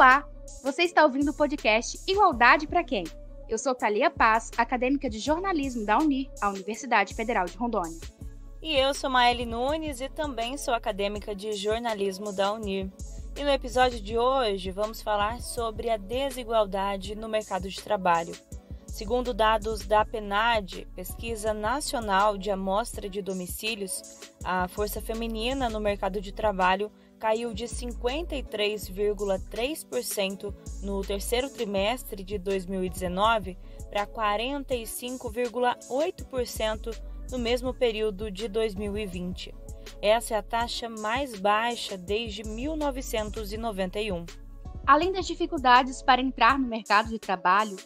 Olá, você está ouvindo o podcast Igualdade para quem? Eu sou Thalia Paz, acadêmica de jornalismo da Unir, a Universidade Federal de Rondônia. E eu sou Maeli Nunes e também sou acadêmica de jornalismo da Unir. E no episódio de hoje vamos falar sobre a desigualdade no mercado de trabalho. Segundo dados da PNAD, Pesquisa Nacional de Amostra de Domicílios, a força feminina no mercado de trabalho caiu de 53,3% no terceiro trimestre de 2019 para 45,8% no mesmo período de 2020. Essa é a taxa mais baixa desde 1991. Além das dificuldades para entrar no mercado de trabalho,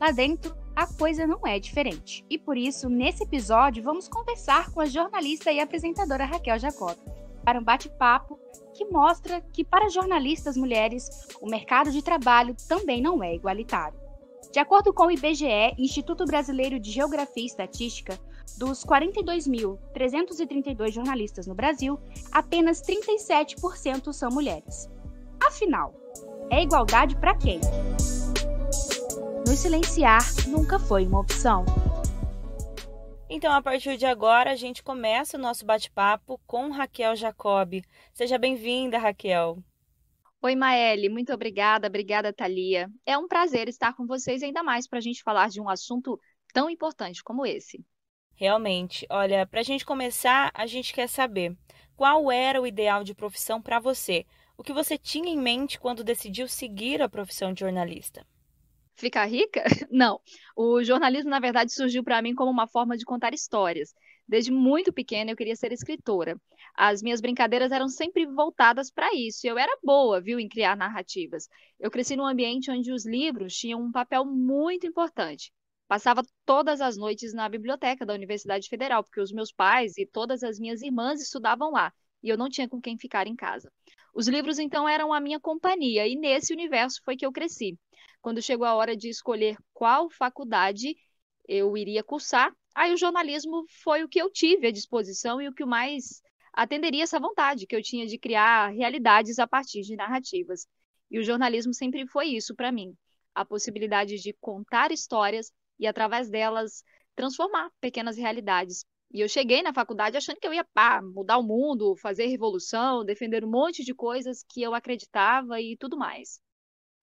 Lá dentro, a coisa não é diferente. E por isso, nesse episódio, vamos conversar com a jornalista e apresentadora Raquel Jacob para um bate-papo que mostra que, para jornalistas mulheres, o mercado de trabalho também não é igualitário. De acordo com o IBGE, Instituto Brasileiro de Geografia e Estatística, dos 42.332 jornalistas no Brasil, apenas 37% são mulheres. Afinal, é igualdade para quem? nos silenciar nunca foi uma opção. Então, a partir de agora, a gente começa o nosso bate-papo com Raquel Jacob. Seja bem-vinda, Raquel. Oi, Maeli, muito obrigada, obrigada, Thalia. É um prazer estar com vocês, ainda mais para a gente falar de um assunto tão importante como esse. Realmente, olha, para a gente começar, a gente quer saber qual era o ideal de profissão para você? O que você tinha em mente quando decidiu seguir a profissão de jornalista? Ficar rica? Não. O jornalismo, na verdade, surgiu para mim como uma forma de contar histórias. Desde muito pequena eu queria ser escritora. As minhas brincadeiras eram sempre voltadas para isso. E eu era boa, viu, em criar narrativas. Eu cresci num ambiente onde os livros tinham um papel muito importante. Passava todas as noites na biblioteca da Universidade Federal, porque os meus pais e todas as minhas irmãs estudavam lá, e eu não tinha com quem ficar em casa. Os livros então eram a minha companhia, e nesse universo foi que eu cresci. Quando chegou a hora de escolher qual faculdade eu iria cursar, aí o jornalismo foi o que eu tive à disposição e o que mais atenderia essa vontade que eu tinha de criar realidades a partir de narrativas. E o jornalismo sempre foi isso para mim, a possibilidade de contar histórias e através delas transformar pequenas realidades. E eu cheguei na faculdade achando que eu ia pá, mudar o mundo, fazer revolução, defender um monte de coisas que eu acreditava e tudo mais.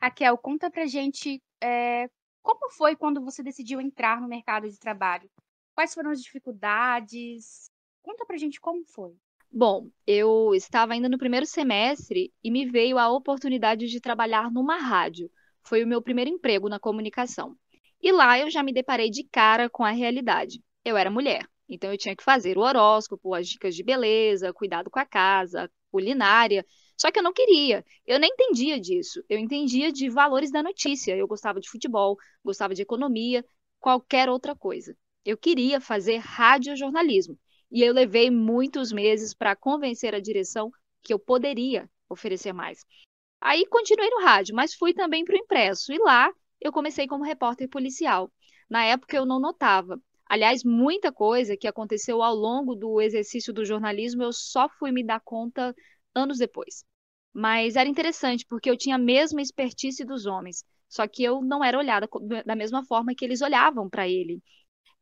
Raquel, conta pra gente é, como foi quando você decidiu entrar no mercado de trabalho? Quais foram as dificuldades? Conta pra gente como foi. Bom, eu estava ainda no primeiro semestre e me veio a oportunidade de trabalhar numa rádio. Foi o meu primeiro emprego na comunicação. E lá eu já me deparei de cara com a realidade. Eu era mulher, então eu tinha que fazer o horóscopo, as dicas de beleza, cuidado com a casa, culinária. Só que eu não queria, eu nem entendia disso. Eu entendia de valores da notícia. Eu gostava de futebol, gostava de economia, qualquer outra coisa. Eu queria fazer radiojornalismo. E eu levei muitos meses para convencer a direção que eu poderia oferecer mais. Aí continuei no rádio, mas fui também para o impresso. E lá eu comecei como repórter policial. Na época eu não notava. Aliás, muita coisa que aconteceu ao longo do exercício do jornalismo eu só fui me dar conta anos depois. Mas era interessante, porque eu tinha a mesma expertise dos homens, só que eu não era olhada da mesma forma que eles olhavam para ele.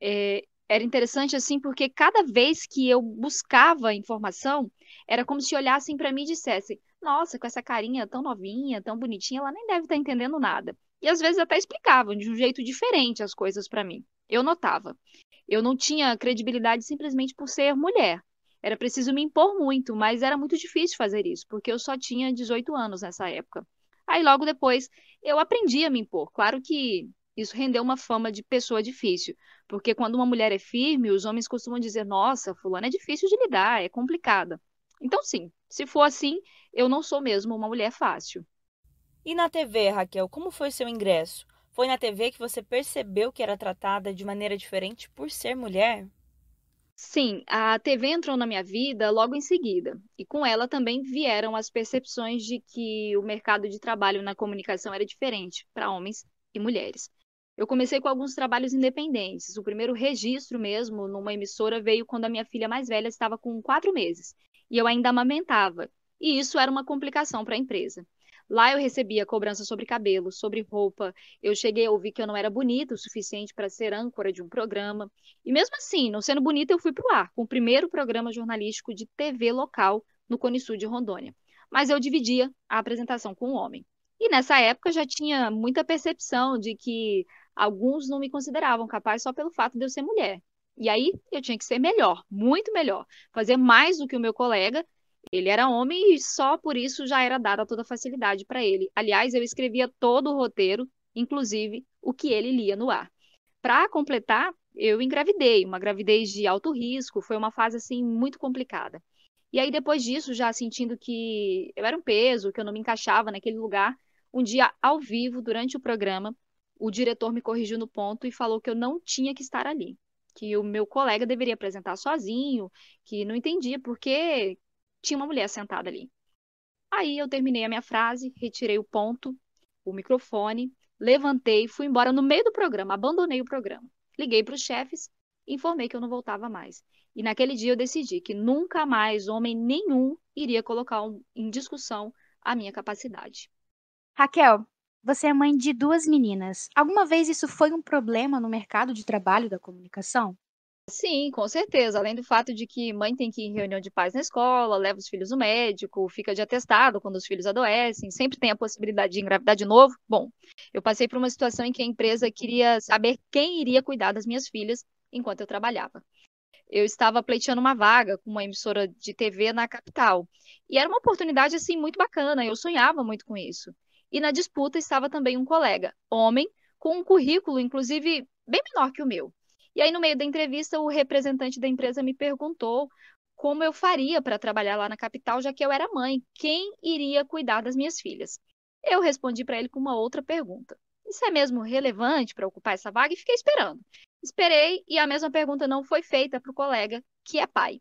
É, era interessante assim, porque cada vez que eu buscava informação, era como se olhassem para mim e dissessem: Nossa, com essa carinha tão novinha, tão bonitinha, ela nem deve estar tá entendendo nada. E às vezes até explicavam de um jeito diferente as coisas para mim. Eu notava. Eu não tinha credibilidade simplesmente por ser mulher. Era preciso me impor muito, mas era muito difícil fazer isso, porque eu só tinha 18 anos nessa época. Aí logo depois eu aprendi a me impor. Claro que isso rendeu uma fama de pessoa difícil, porque quando uma mulher é firme, os homens costumam dizer: "Nossa, fulana é difícil de lidar, é complicada". Então sim, se for assim, eu não sou mesmo uma mulher fácil. E na TV, Raquel, como foi seu ingresso? Foi na TV que você percebeu que era tratada de maneira diferente por ser mulher? Sim, a TV entrou na minha vida logo em seguida, e com ela também vieram as percepções de que o mercado de trabalho na comunicação era diferente para homens e mulheres. Eu comecei com alguns trabalhos independentes. O primeiro registro mesmo numa emissora veio quando a minha filha mais velha estava com quatro meses e eu ainda amamentava, e isso era uma complicação para a empresa. Lá eu recebia cobrança sobre cabelo, sobre roupa. Eu cheguei a ouvir que eu não era bonita o suficiente para ser âncora de um programa. E mesmo assim, não sendo bonita, eu fui para o ar, com o primeiro programa jornalístico de TV local no Cone Sul de Rondônia. Mas eu dividia a apresentação com um homem. E nessa época já tinha muita percepção de que alguns não me consideravam capaz só pelo fato de eu ser mulher. E aí eu tinha que ser melhor, muito melhor, fazer mais do que o meu colega ele era homem e só por isso já era dada toda a facilidade para ele. Aliás, eu escrevia todo o roteiro, inclusive o que ele lia no ar. Para completar, eu engravidei, uma gravidez de alto risco, foi uma fase assim muito complicada. E aí depois disso, já sentindo que eu era um peso, que eu não me encaixava naquele lugar, um dia ao vivo durante o programa, o diretor me corrigiu no ponto e falou que eu não tinha que estar ali, que o meu colega deveria apresentar sozinho, que não entendia por que tinha uma mulher sentada ali. Aí eu terminei a minha frase, retirei o ponto, o microfone, levantei, fui embora no meio do programa, abandonei o programa. Liguei para os chefes, informei que eu não voltava mais. E naquele dia eu decidi que nunca mais homem nenhum iria colocar em discussão a minha capacidade. Raquel, você é mãe de duas meninas. Alguma vez isso foi um problema no mercado de trabalho da comunicação? Sim, com certeza. Além do fato de que mãe tem que ir em reunião de pais na escola, leva os filhos no médico, fica de atestado quando os filhos adoecem, sempre tem a possibilidade de engravidar de novo. Bom, eu passei por uma situação em que a empresa queria saber quem iria cuidar das minhas filhas enquanto eu trabalhava. Eu estava pleiteando uma vaga com uma emissora de TV na capital. E era uma oportunidade assim muito bacana, eu sonhava muito com isso. E na disputa estava também um colega, homem, com um currículo inclusive bem menor que o meu. E aí, no meio da entrevista, o representante da empresa me perguntou como eu faria para trabalhar lá na capital, já que eu era mãe, quem iria cuidar das minhas filhas? Eu respondi para ele com uma outra pergunta. Isso é mesmo relevante para ocupar essa vaga? E fiquei esperando. Esperei e a mesma pergunta não foi feita para o colega, que é pai.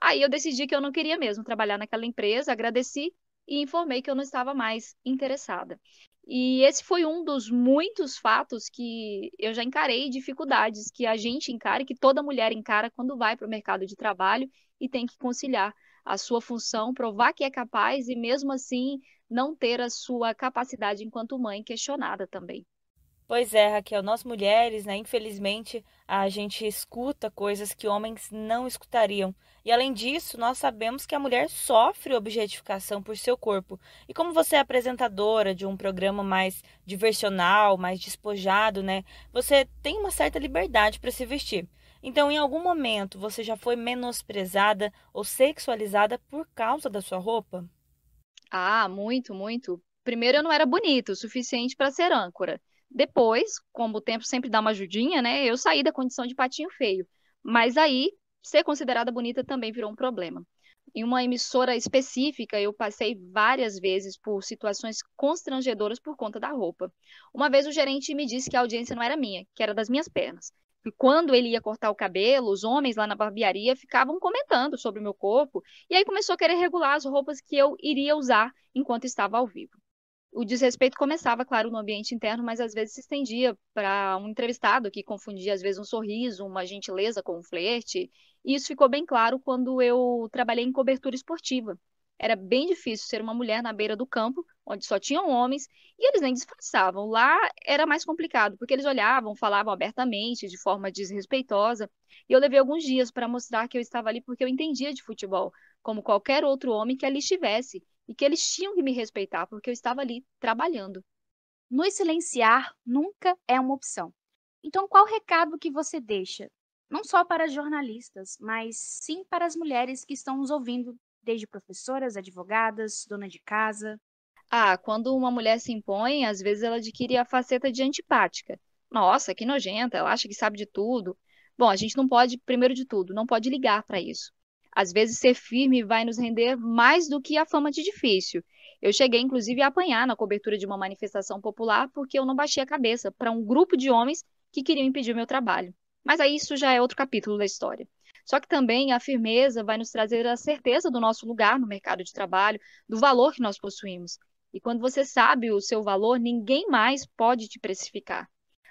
Aí eu decidi que eu não queria mesmo trabalhar naquela empresa, agradeci e informei que eu não estava mais interessada. E esse foi um dos muitos fatos que eu já encarei, dificuldades que a gente encara, que toda mulher encara quando vai para o mercado de trabalho e tem que conciliar a sua função, provar que é capaz e mesmo assim não ter a sua capacidade enquanto mãe questionada também. Pois é, Raquel, nós mulheres, né, infelizmente, a gente escuta coisas que homens não escutariam. E além disso, nós sabemos que a mulher sofre objetificação por seu corpo. E como você é apresentadora de um programa mais diversional, mais despojado, né, você tem uma certa liberdade para se vestir. Então, em algum momento, você já foi menosprezada ou sexualizada por causa da sua roupa? Ah, muito, muito. Primeiro, eu não era bonita o suficiente para ser âncora. Depois, como o tempo sempre dá uma ajudinha, né? Eu saí da condição de patinho feio. Mas aí, ser considerada bonita também virou um problema. Em uma emissora específica, eu passei várias vezes por situações constrangedoras por conta da roupa. Uma vez o gerente me disse que a audiência não era minha, que era das minhas pernas. E quando ele ia cortar o cabelo, os homens lá na barbearia ficavam comentando sobre o meu corpo, e aí começou a querer regular as roupas que eu iria usar enquanto estava ao vivo o desrespeito começava, claro, no ambiente interno, mas às vezes se estendia para um entrevistado que confundia, às vezes, um sorriso, uma gentileza com um flerte. E isso ficou bem claro quando eu trabalhei em cobertura esportiva. Era bem difícil ser uma mulher na beira do campo, onde só tinham homens, e eles nem disfarçavam. Lá era mais complicado, porque eles olhavam, falavam abertamente, de forma desrespeitosa. E eu levei alguns dias para mostrar que eu estava ali porque eu entendia de futebol, como qualquer outro homem que ali estivesse e que eles tinham que me respeitar porque eu estava ali trabalhando. Nos silenciar nunca é uma opção. Então, qual recado que você deixa? Não só para jornalistas, mas sim para as mulheres que estão nos ouvindo, desde professoras, advogadas, dona de casa. Ah, quando uma mulher se impõe, às vezes ela adquire a faceta de antipática. Nossa, que nojenta, ela acha que sabe de tudo. Bom, a gente não pode, primeiro de tudo, não pode ligar para isso. Às vezes, ser firme vai nos render mais do que a fama de difícil. Eu cheguei, inclusive, a apanhar na cobertura de uma manifestação popular porque eu não baixei a cabeça para um grupo de homens que queriam impedir o meu trabalho. Mas aí isso já é outro capítulo da história. Só que também a firmeza vai nos trazer a certeza do nosso lugar no mercado de trabalho, do valor que nós possuímos. E quando você sabe o seu valor, ninguém mais pode te precificar.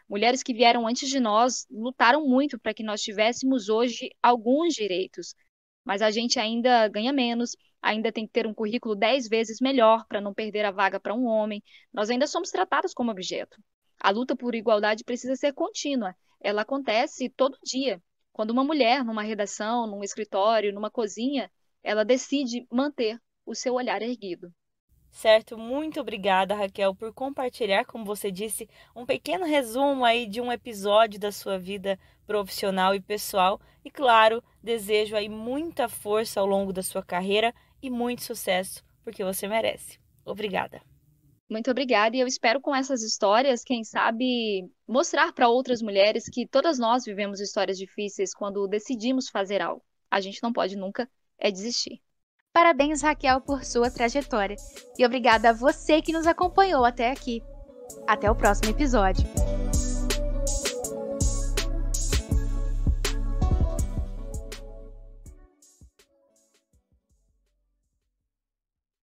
Mulheres que vieram antes de nós lutaram muito para que nós tivéssemos hoje alguns direitos, mas a gente ainda ganha menos, ainda tem que ter um currículo dez vezes melhor para não perder a vaga para um homem. Nós ainda somos tratados como objeto. A luta por igualdade precisa ser contínua. Ela acontece todo dia. Quando uma mulher, numa redação, num escritório, numa cozinha, ela decide manter o seu olhar erguido. Certo, muito obrigada, Raquel, por compartilhar, como você disse, um pequeno resumo aí de um episódio da sua vida profissional e pessoal. E claro, desejo aí muita força ao longo da sua carreira e muito sucesso, porque você merece. Obrigada. Muito obrigada, e eu espero com essas histórias, quem sabe, mostrar para outras mulheres que todas nós vivemos histórias difíceis quando decidimos fazer algo. A gente não pode nunca é desistir. Parabéns, Raquel, por sua trajetória. E obrigada a você que nos acompanhou até aqui. Até o próximo episódio.